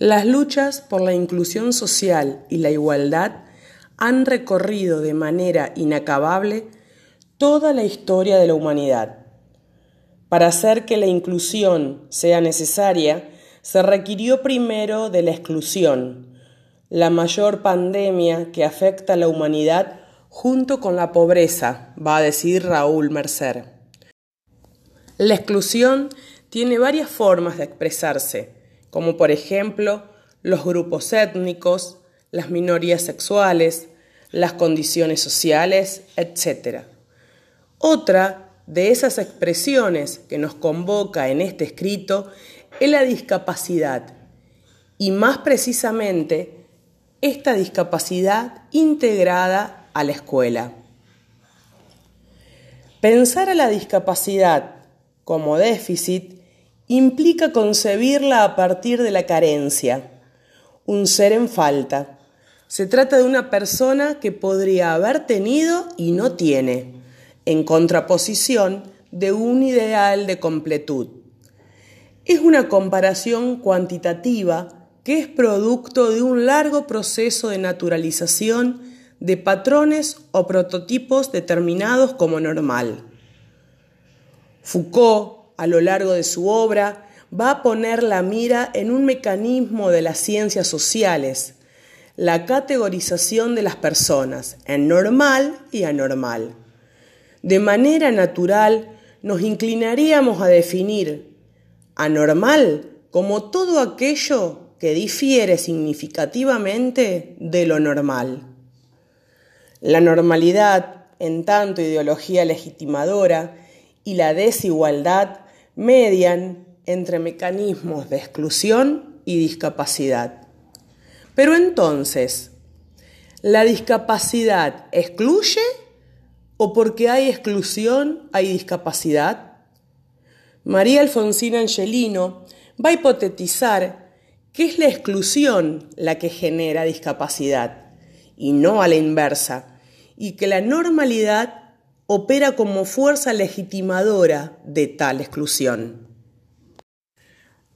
Las luchas por la inclusión social y la igualdad han recorrido de manera inacabable toda la historia de la humanidad. Para hacer que la inclusión sea necesaria, se requirió primero de la exclusión, la mayor pandemia que afecta a la humanidad junto con la pobreza, va a decir Raúl Mercer. La exclusión tiene varias formas de expresarse como por ejemplo los grupos étnicos, las minorías sexuales, las condiciones sociales, etc. Otra de esas expresiones que nos convoca en este escrito es la discapacidad, y más precisamente esta discapacidad integrada a la escuela. Pensar a la discapacidad como déficit implica concebirla a partir de la carencia, un ser en falta. Se trata de una persona que podría haber tenido y no tiene, en contraposición de un ideal de completud. Es una comparación cuantitativa que es producto de un largo proceso de naturalización de patrones o prototipos determinados como normal. Foucault a lo largo de su obra, va a poner la mira en un mecanismo de las ciencias sociales, la categorización de las personas en normal y anormal. De manera natural, nos inclinaríamos a definir anormal como todo aquello que difiere significativamente de lo normal. La normalidad, en tanto ideología legitimadora, y la desigualdad median entre mecanismos de exclusión y discapacidad. Pero entonces, ¿la discapacidad excluye o porque hay exclusión hay discapacidad? María Alfonsina Angelino va a hipotetizar que es la exclusión la que genera discapacidad y no a la inversa, y que la normalidad opera como fuerza legitimadora de tal exclusión.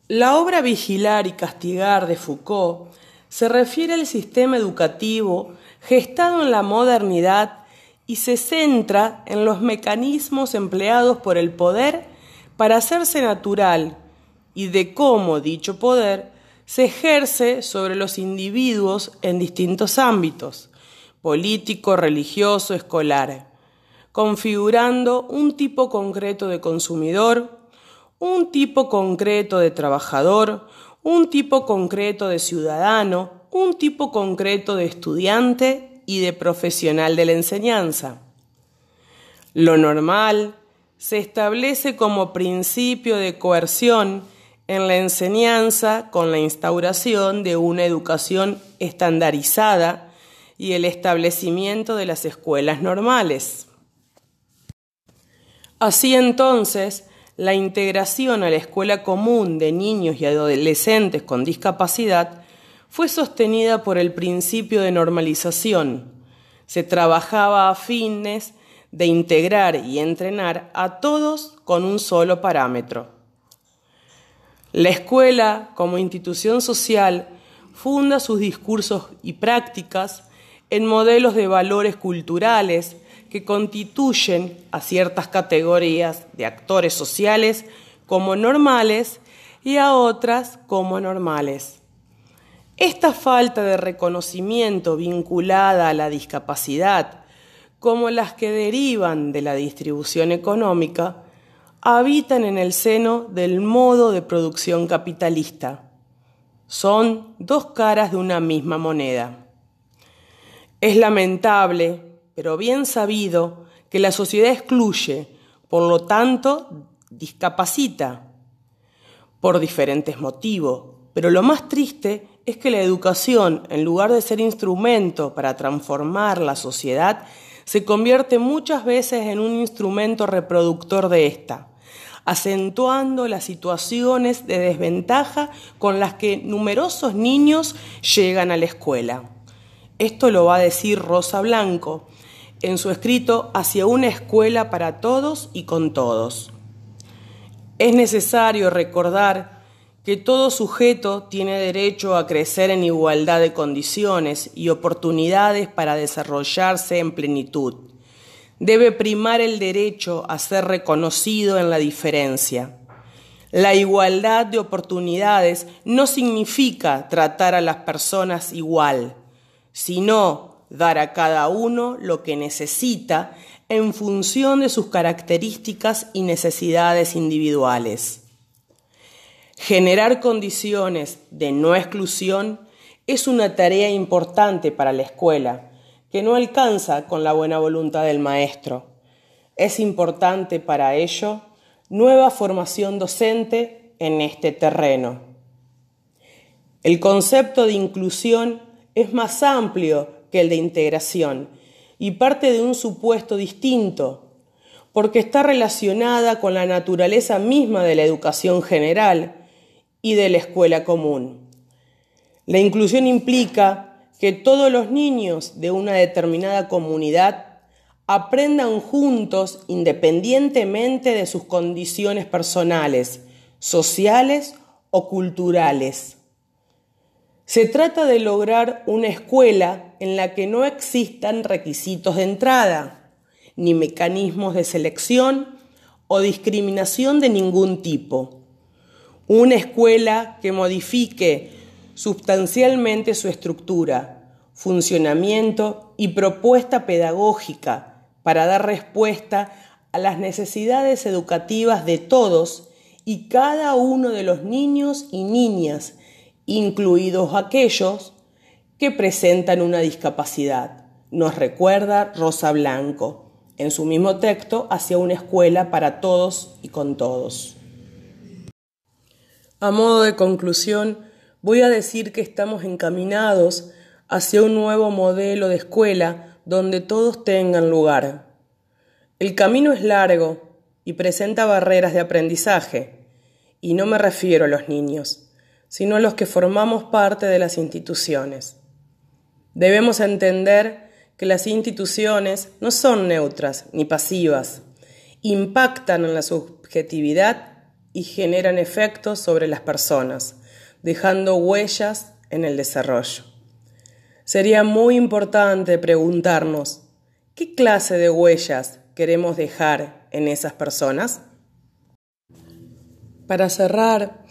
La obra Vigilar y Castigar de Foucault se refiere al sistema educativo gestado en la modernidad y se centra en los mecanismos empleados por el poder para hacerse natural y de cómo dicho poder se ejerce sobre los individuos en distintos ámbitos, político, religioso, escolar configurando un tipo concreto de consumidor, un tipo concreto de trabajador, un tipo concreto de ciudadano, un tipo concreto de estudiante y de profesional de la enseñanza. Lo normal se establece como principio de coerción en la enseñanza con la instauración de una educación estandarizada y el establecimiento de las escuelas normales. Así entonces, la integración a la escuela común de niños y adolescentes con discapacidad fue sostenida por el principio de normalización. Se trabajaba a fines de integrar y entrenar a todos con un solo parámetro. La escuela, como institución social, funda sus discursos y prácticas en modelos de valores culturales que constituyen a ciertas categorías de actores sociales como normales y a otras como normales. Esta falta de reconocimiento vinculada a la discapacidad, como las que derivan de la distribución económica, habitan en el seno del modo de producción capitalista. Son dos caras de una misma moneda. Es lamentable pero bien sabido que la sociedad excluye, por lo tanto, discapacita, por diferentes motivos. Pero lo más triste es que la educación, en lugar de ser instrumento para transformar la sociedad, se convierte muchas veces en un instrumento reproductor de esta, acentuando las situaciones de desventaja con las que numerosos niños llegan a la escuela. Esto lo va a decir Rosa Blanco, en su escrito Hacia una escuela para todos y con todos. Es necesario recordar que todo sujeto tiene derecho a crecer en igualdad de condiciones y oportunidades para desarrollarse en plenitud. Debe primar el derecho a ser reconocido en la diferencia. La igualdad de oportunidades no significa tratar a las personas igual, sino dar a cada uno lo que necesita en función de sus características y necesidades individuales. Generar condiciones de no exclusión es una tarea importante para la escuela, que no alcanza con la buena voluntad del maestro. Es importante para ello nueva formación docente en este terreno. El concepto de inclusión es más amplio el de integración y parte de un supuesto distinto, porque está relacionada con la naturaleza misma de la educación general y de la escuela común. La inclusión implica que todos los niños de una determinada comunidad aprendan juntos independientemente de sus condiciones personales, sociales o culturales. Se trata de lograr una escuela en la que no existan requisitos de entrada, ni mecanismos de selección o discriminación de ningún tipo. Una escuela que modifique sustancialmente su estructura, funcionamiento y propuesta pedagógica para dar respuesta a las necesidades educativas de todos y cada uno de los niños y niñas, incluidos aquellos que presentan una discapacidad. Nos recuerda Rosa Blanco en su mismo texto hacia una escuela para todos y con todos. A modo de conclusión, voy a decir que estamos encaminados hacia un nuevo modelo de escuela donde todos tengan lugar. El camino es largo y presenta barreras de aprendizaje, y no me refiero a los niños, sino a los que formamos parte de las instituciones. Debemos entender que las instituciones no son neutras ni pasivas, impactan en la subjetividad y generan efectos sobre las personas, dejando huellas en el desarrollo. Sería muy importante preguntarnos, ¿qué clase de huellas queremos dejar en esas personas? Para cerrar,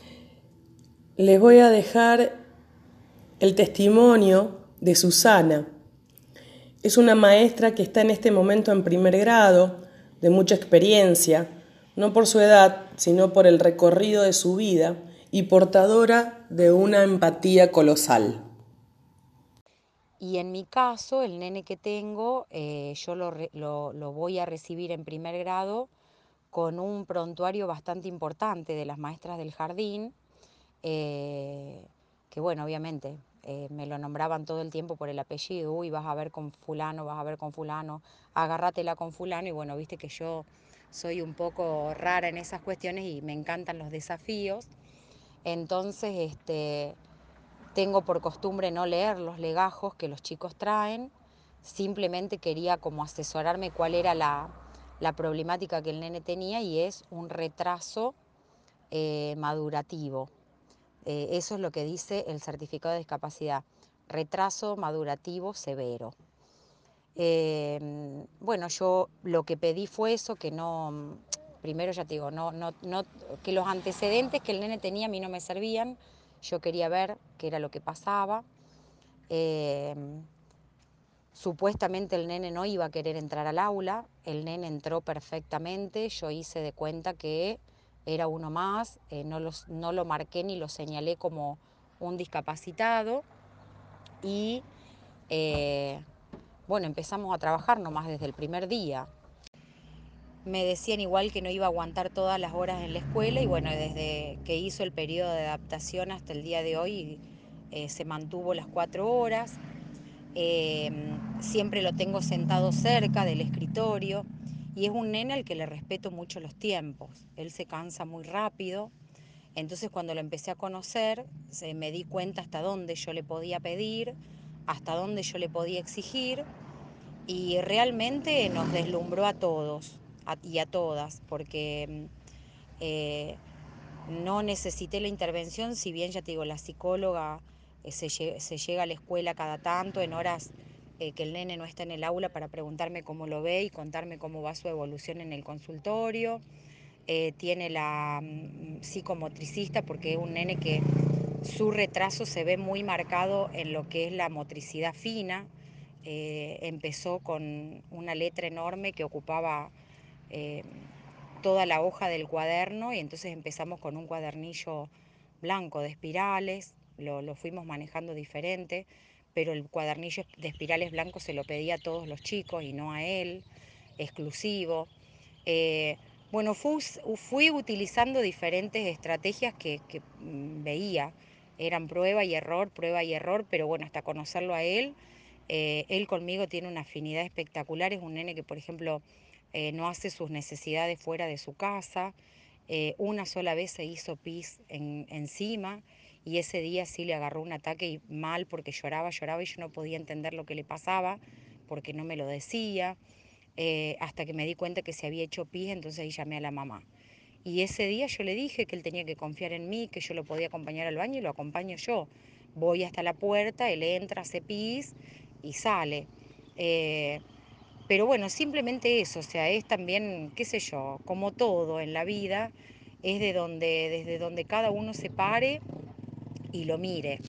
les voy a dejar el testimonio de Susana. Es una maestra que está en este momento en primer grado, de mucha experiencia, no por su edad, sino por el recorrido de su vida y portadora de una empatía colosal. Y en mi caso, el nene que tengo, eh, yo lo, lo, voy a recibir en primer grado con un prontuario bastante importante de las maestras del jardín, eh, que bueno, obviamente eh, me lo nombraban todo el tiempo por el apellido, uy, vas a ver con fulano, vas a ver con fulano, agárratela con fulano, y bueno, viste que yo soy un poco rara en esas cuestiones y me encantan los desafíos. Entonces, este, tengo por costumbre no leer los legajos que los chicos traen, simplemente quería como asesorarme cuál era la, problemática que el nene tenía y es un retraso eh, madurativo. Eh, eso es lo que dice el certificado de discapacidad, retraso madurativo severo. Em, bueno, yo lo que pedí fue eso, que no, primero ya te digo, no, no, no, que los antecedentes que el nene tenía a mí no me servían, yo quería ver qué era lo que pasaba. Em, supuestamente el nene no iba a querer entrar al aula, el nene entró perfectamente, yo hice de cuenta que era uno más, eh, no, no lo marqué ni lo señalé como un discapacitado y eh, bueno, empezamos a trabajar nomás desde el primer día. Me decían igual que no iba a aguantar todas las horas en la escuela y bueno, desde que hizo el periodo de adaptación hasta el día de hoy eh, se mantuvo las cuatro horas. Em, siempre lo tengo sentado cerca del escritorio y es un nene al que le respeto mucho los tiempos. Él se cansa muy rápido. Entonces cuando lo empecé a conocer, se, me di cuenta hasta dónde yo le podía pedir, hasta dónde yo le podía exigir y realmente nos deslumbró a todos y a todas, porque eh, no necesité la intervención, si bien ya te digo, la psicóloga eh, se, llega a la escuela cada tanto en horas que el nene no está en el aula para preguntarme cómo lo ve y contarme cómo va su evolución en el consultorio. Eh, tiene la mm, psicomotricista porque es un nene que su retraso se ve muy marcado en lo que es la motricidad fina. Eh, empezó con una letra enorme que ocupaba eh, toda la hoja del cuaderno y entonces empezamos con un cuadernillo blanco de espirales, lo fuimos manejando diferente, pero el cuadernillo de espirales blancos se lo pedía a todos los chicos y no a él, exclusivo. Eh, bueno, fui, utilizando diferentes estrategias que, mm, veía. Eran prueba y error, prueba y error, pero bueno, hasta conocerlo a él. Eh, él conmigo tiene una afinidad espectacular. Es un nene que, por ejemplo, eh, no hace sus necesidades fuera de su casa. Una sola vez se hizo pis en, encima y ese día sí le agarró un ataque mal porque lloraba, lloraba y yo no podía entender lo que le pasaba porque no me lo decía eh, hasta que me di cuenta que se había hecho pis, entonces ahí llamé a la mamá. Y ese día yo le dije que él tenía que confiar en mí, que yo lo podía acompañar al baño y lo acompaño yo. Voy hasta la puerta, él entra, hace pis y sale. Eh, pero bueno, simplemente eso, o sea, es también, qué sé yo, como todo en la vida, es de donde, desde donde cada uno se pare y lo mire.